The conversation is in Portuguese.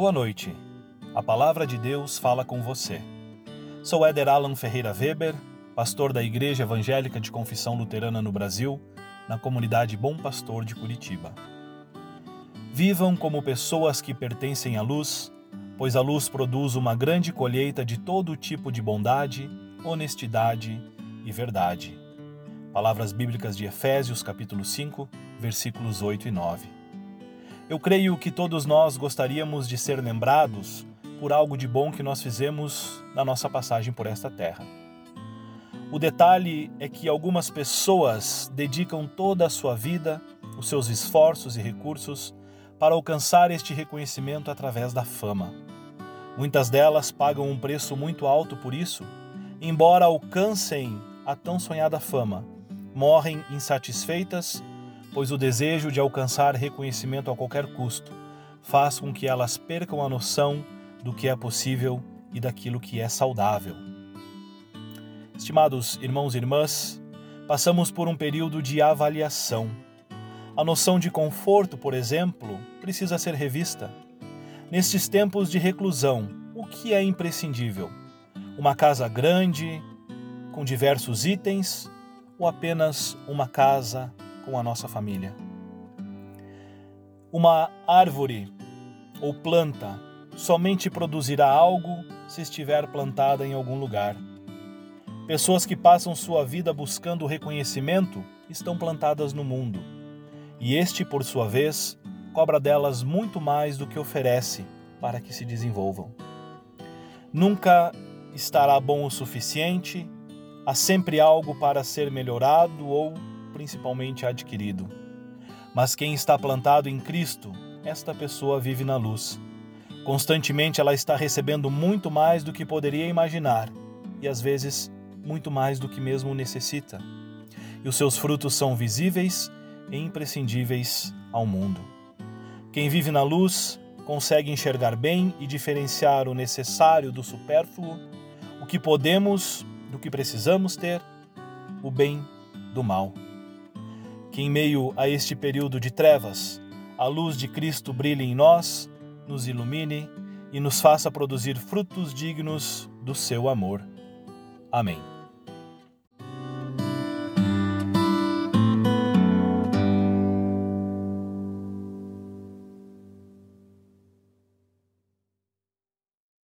Boa noite. A palavra de Deus fala com você. Sou Éder Alan Ferreira Weber, pastor da Igreja Evangélica de Confissão Luterana no Brasil, na comunidade Bom Pastor de Curitiba. Vivam como pessoas que pertencem à luz, pois a luz produz uma grande colheita de todo tipo de bondade, honestidade e verdade. Palavras bíblicas de Efésios, capítulo 5, versículos 8 e 9. Eu creio que todos nós gostaríamos de ser lembrados por algo de bom que nós fizemos na nossa passagem por esta terra. O detalhe é que algumas pessoas dedicam toda a sua vida, os seus esforços e recursos para alcançar este reconhecimento através da fama. Muitas delas pagam um preço muito alto por isso, embora alcancem a tão sonhada fama, morrem insatisfeitas pois o desejo de alcançar reconhecimento a qualquer custo faz com que elas percam a noção do que é possível e daquilo que é saudável. Estimados irmãos e irmãs, passamos por um período de avaliação. A noção de conforto, por exemplo, precisa ser revista. Nestes tempos de reclusão, o que é imprescindível? Uma casa grande, com diversos itens, ou apenas uma casa com a nossa família. Uma árvore ou planta somente produzirá algo se estiver plantada em algum lugar. Pessoas que passam sua vida buscando reconhecimento estão plantadas no mundo, e este, por sua vez, cobra delas muito mais do que oferece para que se desenvolvam. Nunca estará bom o suficiente, há sempre algo para ser melhorado ou principalmente adquirido. Mas quem está plantado em Cristo, esta pessoa vive na luz. Constantemente ela está recebendo muito mais do que poderia imaginar e às vezes muito mais do que mesmo necessita. E os seus frutos são visíveis e imprescindíveis ao mundo. Quem vive na luz consegue enxergar bem e diferenciar o necessário do supérfluo, o que podemos do que precisamos ter, o bem do mal que em meio a este período de trevas, a luz de Cristo brilhe em nós, nos ilumine e nos faça produzir frutos dignos do seu amor. Amém.